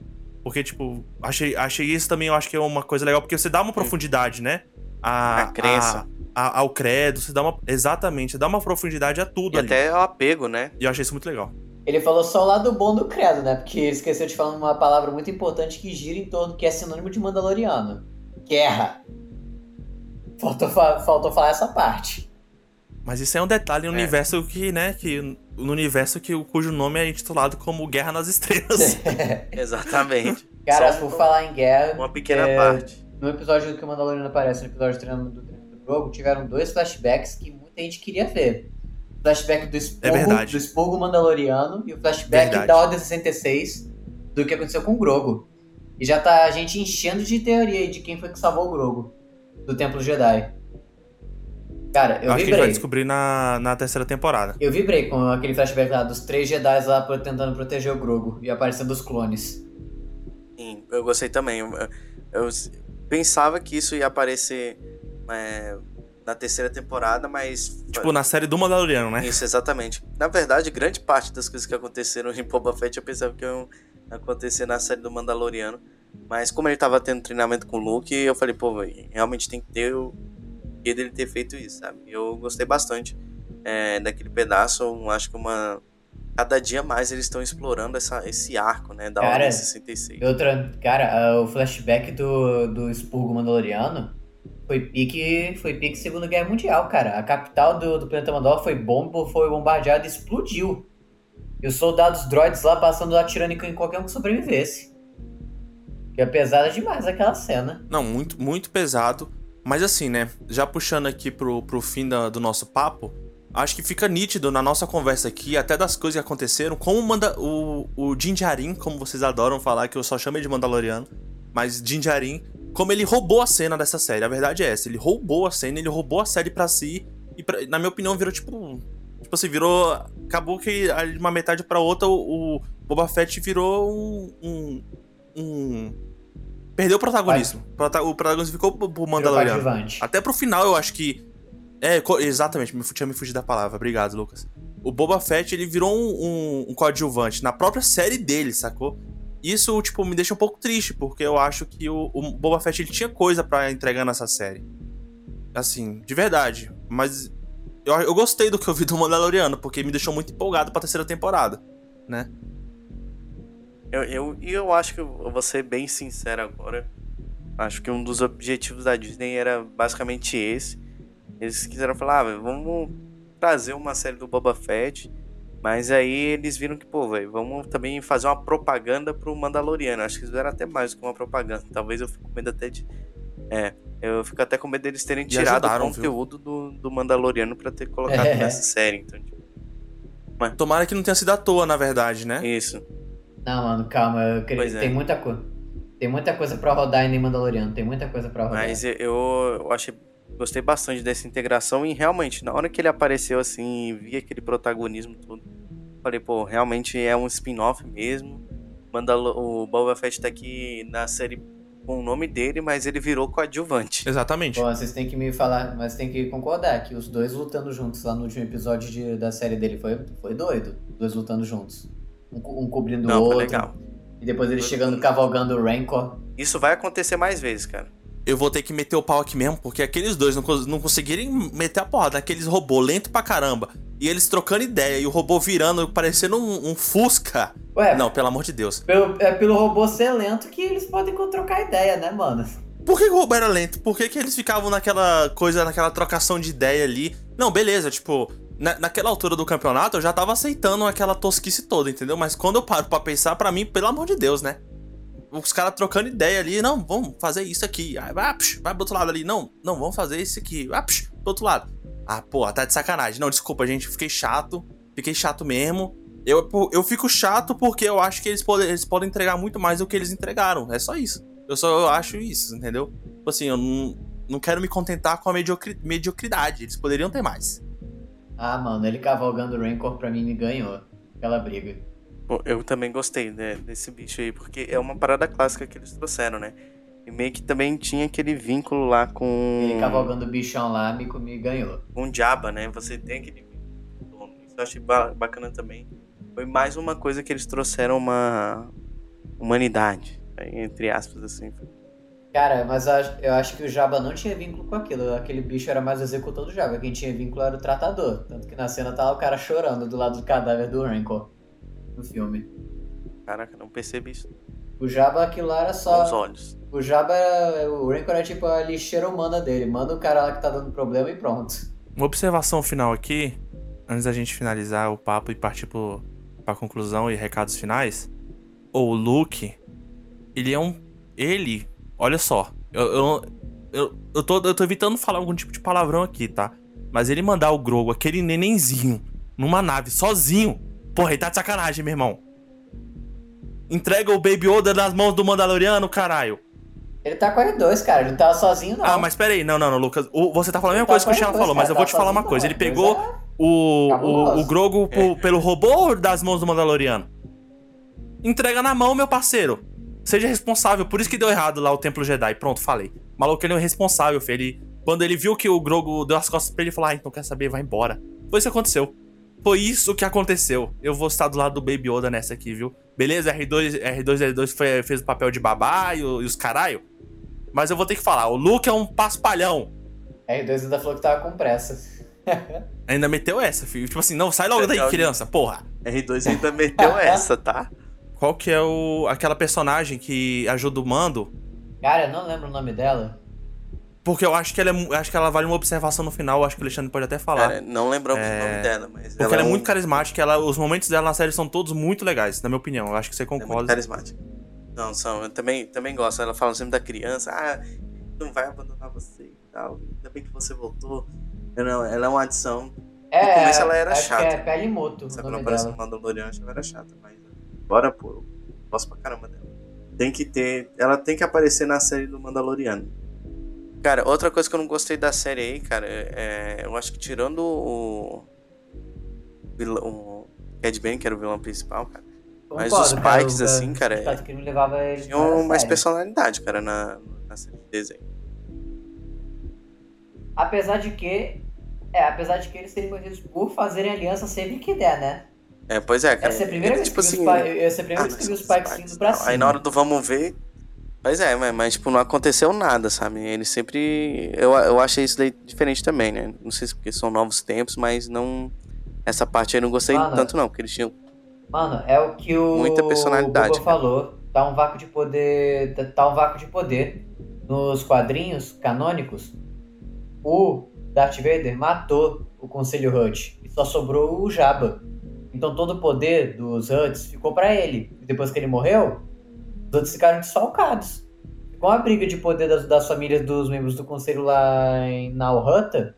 Porque, tipo, achei, achei isso também, eu acho que é uma coisa legal, porque você dá uma profundidade, né? A, a crença. A, a, ao credo, você dá uma. Exatamente, você dá uma profundidade a tudo e ali. até ao apego, né? E eu achei isso muito legal. Ele falou só o lado bom do credo, né? Porque ele esqueceu de falar uma palavra muito importante que gira em torno, que é sinônimo de Mandaloriano. Guerra. Faltou, faltou falar essa parte. Mas isso é um detalhe no é. universo que, né, que no universo que cujo nome é intitulado como Guerra nas Estrelas. Exatamente. Cara, Só por falar em guerra, uma pequena é, parte. No episódio que o Mandaloriano aparece, no episódio do do, treino do Grogu, tiveram dois flashbacks que muita gente queria ver. O flashback do expurgo, é do expurgo Mandaloriano e o flashback verdade. da Ordem 66 do que aconteceu com o Grogu. E já tá a gente enchendo de teoria de quem foi que salvou o Grogu do Templo Jedi. Cara, eu Acho vibrei. que a gente vai descobrir na, na terceira temporada. Eu vibrei com aquele flashback lá dos três Jedi lá tentando proteger o Grogu e aparecendo os clones. Sim, eu gostei também. Eu, eu pensava que isso ia aparecer é, na terceira temporada, mas. Tipo, na série do Mandaloriano, né? Isso, exatamente. Na verdade, grande parte das coisas que aconteceram em Boba Fett eu pensava que iam acontecer na série do Mandaloriano. Mas como ele tava tendo treinamento com o Luke, eu falei, pô, realmente tem que ter o que dele ter feito isso, sabe? Eu gostei bastante é, daquele pedaço. Eu acho que uma. Cada dia mais eles estão explorando essa, esse arco, né? Da cara, Ordem 66. Outra, cara, o flashback do, do expurgo Mandaloriano foi pique, foi pique Segunda Guerra Mundial, cara. A capital do, do planeta Mandalor foi, bom, foi bombardeada e explodiu. E os soldados droids lá passando atirando em qualquer um que sobrevivesse. Que é pesada demais aquela cena. Não, muito, muito pesado. Mas assim, né? Já puxando aqui pro, pro fim da, do nosso papo, acho que fica nítido na nossa conversa aqui, até das coisas que aconteceram, como manda o, o Jinjarin, como vocês adoram falar, que eu só chamo de Mandaloriano, mas Jinjarin, como ele roubou a cena dessa série. A verdade é essa, ele roubou a cena, ele roubou a série para si, e pra, na minha opinião virou tipo. Tipo assim, virou. Acabou que de uma metade para outra o, o Boba Fett virou um, um, um perdeu o protagonismo. Vai. O protagonismo ficou pro Mandaloriano. Até pro final, eu acho que. É, exatamente, me, tinha me fugido da palavra. Obrigado, Lucas. O Boba Fett, ele virou um, um, um coadjuvante na própria série dele, sacou? Isso, tipo, me deixa um pouco triste, porque eu acho que o, o Boba Fett ele tinha coisa para entregar nessa série. Assim, de verdade. Mas eu, eu gostei do que eu vi do Mandaloriano, porque me deixou muito empolgado pra terceira temporada, né? Eu, eu, eu acho que eu vou ser bem sincero agora. Acho que um dos objetivos da Disney era basicamente esse. Eles quiseram falar, ah, vamos trazer uma série do Boba Fett, mas aí eles viram que, pô, velho, vamos também fazer uma propaganda pro Mandaloriano. Acho que eles fizeram até mais do que uma propaganda. Talvez eu fique com medo até de. É, eu fico até com medo deles terem E tirado ajudaram, o conteúdo do, do Mandaloriano pra ter colocado É. nessa série. Então, tipo, Tomara que não tenha sido à toa, na verdade, né? isso. Não, mano, calma. Eu queria... Pois é. Tem muita coisa. Tem muita coisa pra rodar em Mandaloriano. Tem muita coisa pra rodar. Mas eu, eu achei. Gostei bastante dessa integração e realmente, na hora que ele apareceu assim, vi aquele protagonismo todo, falei, pô, realmente é um spin-off mesmo. Mandalo o Boba Fett tá aqui na série com o nome dele, mas ele virou coadjuvante. Exatamente. Bom, vocês têm que me falar, mas tem que concordar que os dois lutando juntos lá no último episódio de- da série dele foi, foi doido. Os dois lutando juntos. Um, co- um cobrindo o Não, foi outro. legal. E depois ele chegando cavalgando o Rancor. Isso vai acontecer mais vezes, cara. Eu vou ter que meter o pau aqui mesmo, porque aqueles dois não, cons- não conseguirem meter a porrada naqueles robô lento pra caramba. E eles trocando ideia e o robô virando, parecendo um, um Fusca. Ué, Não, pelo amor de Deus. pelo, é pelo robô ser lento que eles podem trocar ideia, né, mano? Por que o robô era lento? Por que, que eles ficavam naquela coisa, naquela trocação de ideia ali? Não, beleza, tipo, na, naquela altura do campeonato eu já tava aceitando aquela tosquice toda, entendeu? Mas quando eu paro pra pensar, pra mim, pelo amor de Deus, né? Os caras trocando ideia ali, não, vamos fazer isso aqui. Aí vai, psh, vai pro outro lado ali, não, não, vamos fazer isso aqui. Vai, psh, pro outro lado. Ah, pô, tá de sacanagem. Não, desculpa, gente, fiquei chato. Fiquei chato mesmo. Eu, eu fico chato porque eu acho que eles podem, eles podem entregar muito mais do que eles entregaram. É só isso. Eu só eu acho isso, entendeu? Tipo assim, eu não, não quero me contentar com a mediocri- mediocridade. Eles poderiam ter mais. Ah, mano, ele cavalgando o Rancor pra mim me ganhou. Aquela briga. Pô, Eu também gostei né, desse bicho aí, porque é uma parada clássica que eles trouxeram, né? E meio que também tinha aquele vínculo lá com. Ele cavalgando o bichão lá me, me ganhou. com Jabba, né? Você tem aquele dono. Isso eu achei ba- bacana também. Foi mais uma coisa que eles trouxeram uma humanidade, né? entre aspas, assim. Cara, mas eu acho, que o Jabba não tinha vínculo com aquilo. Aquele bicho era mais o executor do Jabba. Quem tinha vínculo era o tratador. Tanto que na cena tava o cara chorando do lado do cadáver do Rancor. No filme. Caraca, não percebi isso O Jabba, aquilo lá era com os só. olhos. O Jabba era. O Rancor era tipo a lixeira humana dele. Manda o cara lá que tá dando problema e pronto. Uma observação final aqui, antes da gente finalizar o papo e partir pro, pra conclusão e recados finais. O Luke, ele é um. Ele, olha só, eu, eu, eu, eu, tô, eu tô evitando falar algum tipo de palavrão aqui, tá? Mas ele mandar o Grogu, aquele nenenzinho, numa nave, sozinho. Porra, ele tá de sacanagem, meu irmão. Entrega o Baby Yoda nas mãos do Mandaloriano, caralho. Ele tá com R2, cara. Ele não tava sozinho, não. Ah, mas peraí, não, não, não, Lucas. o- você tá falando a mesma tá coisa que o R2, falou, mas cara, eu vou tá te falar uma coisa. não. Ele pegou R2 é- o, o, Cabuloso. o Grogu po- pelo robô ou das mãos do Mandaloriano? Entrega na mão, meu parceiro. Seja responsável. Por isso que deu errado lá o Templo Jedi. Pronto, falei. O maluco, ele é um responsável, filho. Ele, quando ele viu que o Grogu deu as costas pra ele, ele falou: Ah, então quer saber? Vai embora. Foi isso que aconteceu. Foi isso que aconteceu. Eu vou estar do lado do Baby Yoda nessa aqui, viu? Beleza, R2, R2L2 foi, fez o papel de babá e, o- e os caralho. Mas eu vou ter que falar: o Luke é um paspalhão. R2 ainda falou que tava com pressa. Ainda meteu essa, filho. Tipo assim, não, sai logo daí, Legal. criança, porra. R2 ainda meteu essa, tá? Qual que é o aquela personagem que ajuda o Mando? Cara, eu não lembro o nome dela. Porque eu acho que ela é, acho que ela vale uma observação no final, acho que o Alexandre pode até falar. Cara, não lembramos É, o nome dela, mas porque ela é um- muito carismática, ela, os momentos dela na série são todos muito legais, na minha opinião. Eu acho que você é muito concorda. carismática. Não, são, eu também, também gosto. Ela fala sempre da criança, ah, não vai abandonar você e tal. Ainda bem que você voltou. Eu não, ela é uma adição. É, começo ela era acho chata. que é Pelimoto Sabe, não dela. no Mandalorian, acho que ela era chata, mas bora, pô, eu gosto pra caramba dela. Tem que ter, ela tem que aparecer na série do Mandaloriano. Cara, outra coisa que eu não gostei da série aí, cara, é, eu acho que tirando o, vilão- o Cad Bane, que era o vilão principal, cara, Mas os Concordo, Pikes, assim, cara, O Sindicato do crime levava ele tinham mais série. personalidade, cara, na, na série de desenho. Apesar de que. É, apesar de que eles seriam conhecidos por fazerem aliança sempre que der, né? É, pois é, cara. Essa é a primeira ele, vez tipo que assim. Essa é a primeira ah, vez que vi os somos Pikes Pikes indo e pra cima. Aí na hora do vamos ver. Pois é, mas, mas, tipo, não aconteceu nada, sabe? Eles sempre. Eu, eu achei isso daí diferente também, né? Não sei se porque são novos tempos, mas não. Essa parte aí eu não gostei Mano, tanto, não, porque eles tinham. Mano, é o que o Muita personalidade, cara. falou. Tá um vácuo de poder. tá- Tá um vácuo de poder. Nos quadrinhos canônicos, o Darth Vader matou o Conselho Hut e só sobrou o Jabba. Então todo o poder dos Huts ficou para ele. E depois que ele morreu, os outros ficaram desfalcados. Com a briga de poder das, das famílias dos membros do conselho lá em Nalhutta,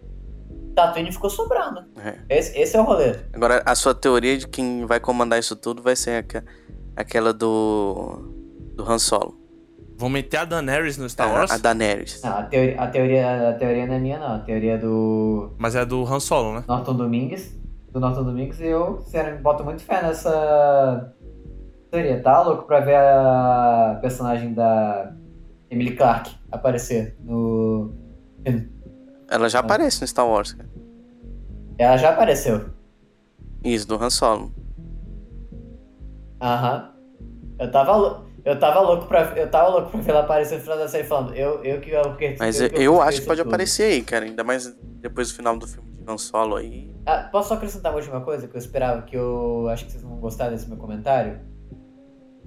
Tatooine ficou sobrando. É. Esse, esse, é o rolê. Agora, a sua teoria de quem vai comandar isso tudo vai ser aquela do, do Han Solo. Vão meter a Daenerys no Star Wars? a Daenerys. Não, a, teoria, a, teoria, a teoria não é minha, não. A teoria é do. Mas é do Han Solo, né? Norton Domingues. Do Norton Domingues. E eu, sinceramente, boto muito fé nessa teoria. Tá louco pra ver a personagem da Emily Clark aparecer no Ela já aparece no Star Wars, cara. Ela já apareceu. Isso, do Han Solo. Aham. Eu tava, eu tava louco pra, eu tava louco pra ver ela aparecer no final da série falando, eu, eu que eu que Mas eu, eu, eu acho que pode tudo. aparecer aí, cara. Ainda mais depois do final do filme Han Solo aí. Ah, posso só acrescentar uma última coisa que eu esperava, que eu acho que vocês vão gostar desse meu comentário?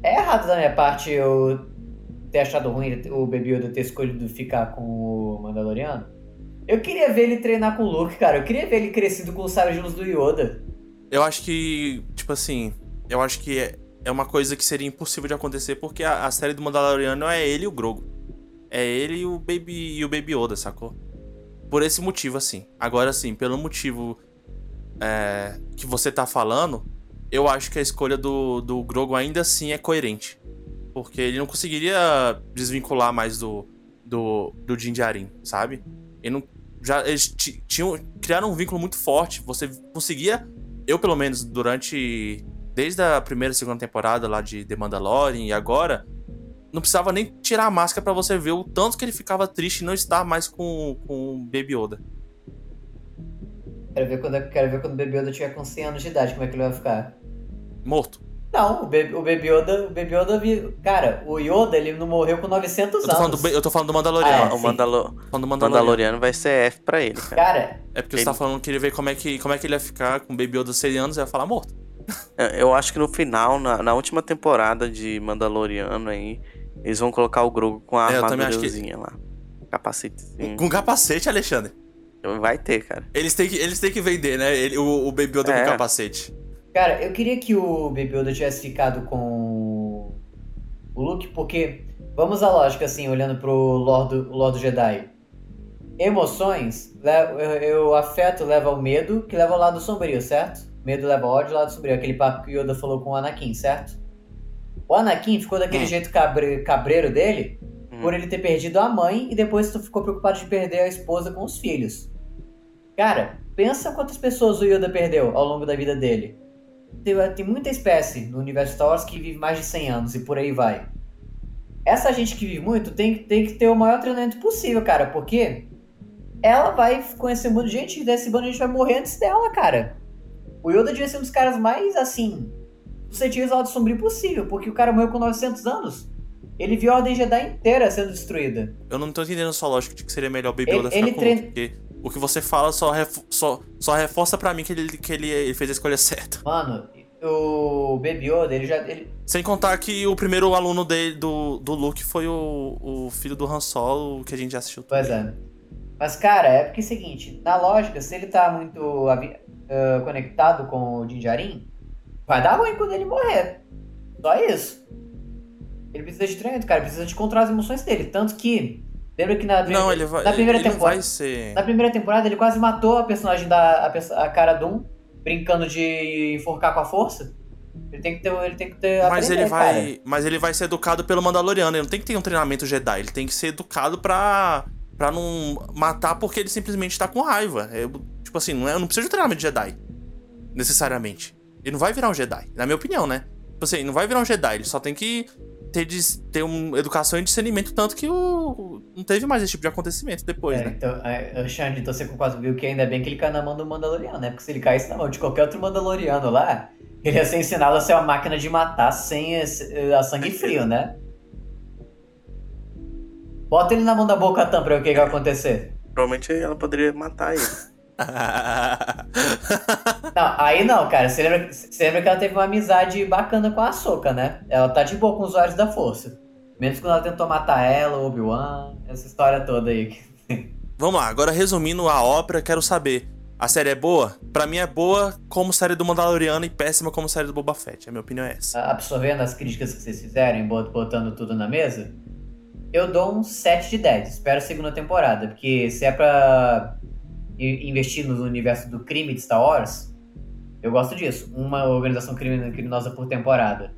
É errado da minha parte eu ter achado ruim o Baby Yoda ter escolhido ficar com o Mandaloriano. Eu queria ver ele treinar com o Luke, cara. Eu queria ver ele crescido com os sabres de luz do Yoda. Eu acho que, tipo assim, eu acho que é, é uma coisa que seria impossível de acontecer porque a, a série do Mandaloriano é ele e o Grogu. É ele e o Baby e o Baby Yoda, sacou? Por esse motivo, assim. Agora, assim, pelo motivo é, que você tá falando, eu acho que a escolha do, do Grogu ainda assim é coerente. Porque ele não conseguiria desvincular mais do, do, do Din Djarin, sabe? Ele não, já, eles tinham, criaram um vínculo muito forte. Você conseguia, eu pelo menos, durante. Desde a primeira e segunda temporada lá de The Mandalorian e agora, não precisava nem tirar a máscara para você ver o tanto que ele ficava triste e não estar mais com, com o Baby Yoda. Quero ver, quando, quero ver quando o Baby Yoda tiver com 100 anos de idade, como é que ele vai ficar. Morto. Não, o Baby, o Baby Yoda, o Baby Yoda, cara, o Yoda, ele não morreu com 900 eu anos. Do, eu tô falando do Mandaloriano. Ah, é, o Mandalo do Mandaloriano. Mandaloriano vai ser F pra ele, cara. Cara... É porque ele... você tá falando que ele ver como é que, como é que ele ia ficar com o Baby Yoda 100 anos e ia falar morto. Eu acho que no final, na, na última temporada de Mandaloriano aí, eles vão colocar o Grogu com a é, armadurazinha que... lá. Capacetezinho. Com capacete, Alexandre? Vai ter, cara. Eles têm que, eles têm que vender, né? Ele, o, o Baby Yoda é. com capacete. Cara, eu queria que o Baby Yoda tivesse ficado com o Luke, porque vamos à lógica, assim, olhando pro Lord, Lord Jedi. Emoções, o afeto leva ao medo, que leva ao lado sombrio, certo? Medo leva ao ódio, lado sombrio. Aquele papo que o Yoda falou com o Anakin, certo? O Anakin ficou daquele hum. jeito cabre, cabreiro dele hum. por ele ter perdido a mãe e depois ficou preocupado de perder a esposa com os filhos. Cara, pensa quantas pessoas o Yoda perdeu ao longo da vida dele tem, tem muita espécie no universo Star Wars que vive mais de 100 anos e por aí vai. Essa gente que vive muito tem, tem que ter o maior treinamento possível, cara, porque ela vai conhecer muito gente e desse bando a gente vai morrer antes dela, cara. O Yoda devia ser um dos caras mais, assim, suscetíveis ao lado sombrio possível, porque o cara morreu com 900 anos. Ele viu a Ordem Jedi inteira sendo destruída. Eu não tô entendendo a sua lógica de que seria melhor o Baby Yoda ele, ele com porque o que você fala só, ref, só, só reforça para mim que, ele, que ele, ele fez a escolha certa. Mano, o Baby Yoda, ele já. Ele... Sem contar que o primeiro aluno dele, do, do Luke foi o, o filho do Han Solo, que a gente já assistiu. Pois é. Mas, cara, é porque é o seguinte: na lógica, se ele tá muito uh, conectado com o Jinjarin, vai dar ruim quando ele morrer. Só isso. Ele precisa de treinamento, cara. Ele precisa de controlar as emoções dele. Tanto que Lembra que na, não, ele vai, na primeira ele temporada. vai ser... Na primeira temporada ele quase matou a personagem da a, a cara Doom, brincando de enforcar com a força. Ele tem que ter, ele tem que ter mas aprender, ele vai, cara. mas ele vai ser educado pelo Mandaloriano, ele não tem que ter um treinamento Jedi, ele tem que ser educado pra para não matar porque ele simplesmente tá com raiva. É, tipo assim, não, é, não precisa de treinamento de Jedi necessariamente. Ele não vai virar um Jedi, na minha opinião, né? Tipo assim, não vai virar um Jedi, ele só tem que ter, ter uma educação e discernimento, tanto que o, não teve mais esse tipo de acontecimento depois, é, né? Então, é, Xande, então você quase viu que ainda bem que ele caiu na mão do Mandaloriano, né? Porque se ele caísse na mão de qualquer outro Mandaloriano lá, ele ia ser ensinado a ser uma máquina de matar sem esse, a sangue frio, né? Bota ele na mão da Boca Tam pra ver o que, que vai acontecer. Provavelmente ela poderia matar ele. não, aí não, cara. Você lembra, você lembra que ela teve uma amizade bacana com a Soca, né? Ela tá de boa com os usuários da força. Menos quando ela tentou matar ela, o Obi-Wan, essa história toda aí. vamos lá, agora resumindo a obra, quero saber. A série é boa? Pra mim é boa como série do Mandaloriano e péssima como série do Boba Fett. A minha opinião é essa. Absorvendo as críticas que vocês fizerem, botando tudo na mesa, eu dou um 7 de 10. Espero a segunda temporada, porque se é pra investir no universo do crime de Star Wars, eu gosto disso. Uma organização criminosa por temporada.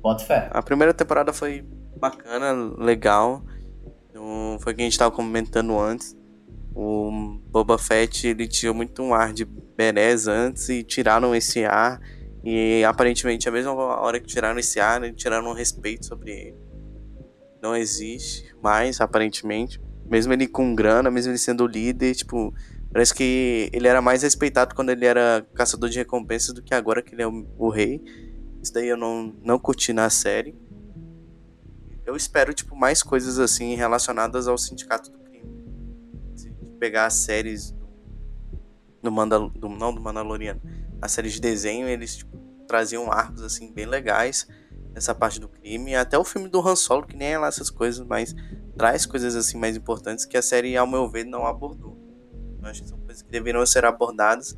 Bota fé. A primeira temporada foi bacana, legal. Foi o que a gente tava comentando antes. O Boba Fett ele tinha muito um ar de berés antes e tiraram esse ar. E aparentemente, a mesma hora que tiraram esse ar, tiraram um respeito sobre ele. Não existe mais, aparentemente. Mesmo ele com grana, mesmo ele sendo líder, tipo, parece que ele era mais respeitado quando ele era caçador de recompensas do que agora que ele é o, o rei. Isso daí eu não, não curti na série. Eu espero, tipo, mais coisas assim relacionadas ao sindicato do pegar as séries do, Mandal do não do Mandaloriano, as séries de desenho, eles tipo, traziam arcos assim bem legais nessa parte do crime, até o filme do Han Solo que nem é lá essas coisas, mas traz coisas assim mais importantes que a série ao meu ver não abordou. Eu acho que são coisas que deveriam ser abordadas.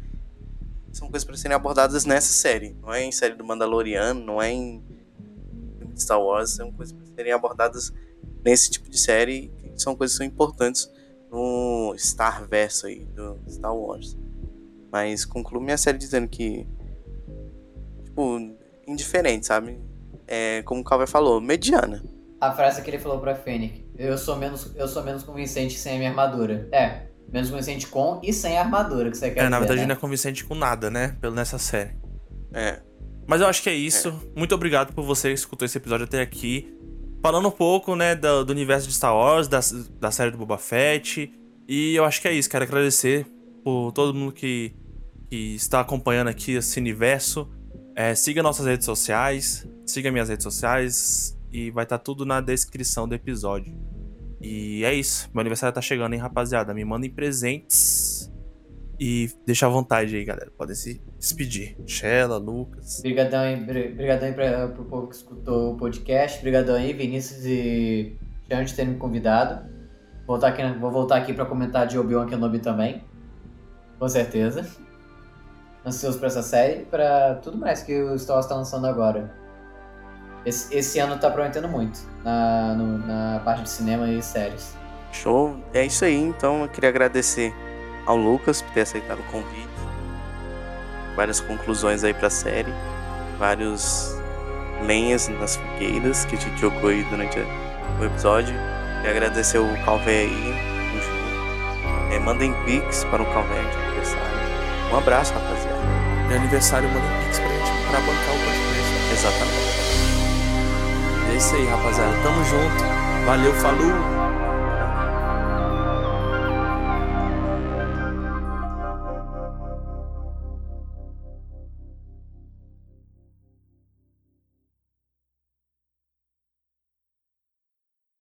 São coisas para serem abordadas nessa série, não é em série do Mandaloriano, não é em Star Wars, são coisas para serem abordadas nesse tipo de série, que são coisas que são importantes no Star Verso aí do Star Wars. Mas concluo minha série dizendo que. Tipo, indiferente, sabe? É, como o Calvin falou, mediana. A frase que ele falou pra Fênix: eu sou, menos, eu sou menos convincente sem a minha armadura. É, menos convincente com e sem armadura que você quer É, na verdade né? não é convincente com nada, né? Pelo nessa série. É. Mas eu acho que é isso. É. Muito obrigado por você que escutou esse episódio até aqui. Falando um pouco, né, do, do universo de Star Wars, da, da série do Boba Fett e eu acho que é isso. Quero agradecer por todo mundo que, que está acompanhando aqui esse universo. É, siga nossas redes sociais, siga minhas redes sociais e vai estar tá tudo na descrição do episódio. E é isso. Meu aniversário tá chegando, hein, rapaziada? Me mandem presentes. E deixa à vontade aí, galera. Podem se despedir. Shella, Lucas. Obrigadão aí, brigadão aí pra, pro povo que escutou o podcast. Obrigadão aí, Vinícius e Jean, de terem me convidado. Voltar aqui, vou voltar aqui para comentar de Obi-Wan Kenobi também. Com certeza. Ansioso pra essa série para tudo mais que o Star Wars tá lançando agora. Esse, esse ano tá prometendo muito na, no, na parte de cinema e séries. Show! É isso aí, então eu queria agradecer ao Lucas por ter aceitado o convite. Várias conclusões aí pra série. Vários lenhas nas fogueiras que a gente jogou aí durante o episódio. Queria agradecer o Calvé aí, é, mandem pix para o Calvé de aniversário. Um abraço, rapaziada. De aniversário, mandem pix pra gente, pra bancar o podcast. Exatamente. É isso aí, rapaziada. Tamo junto. Valeu, falou!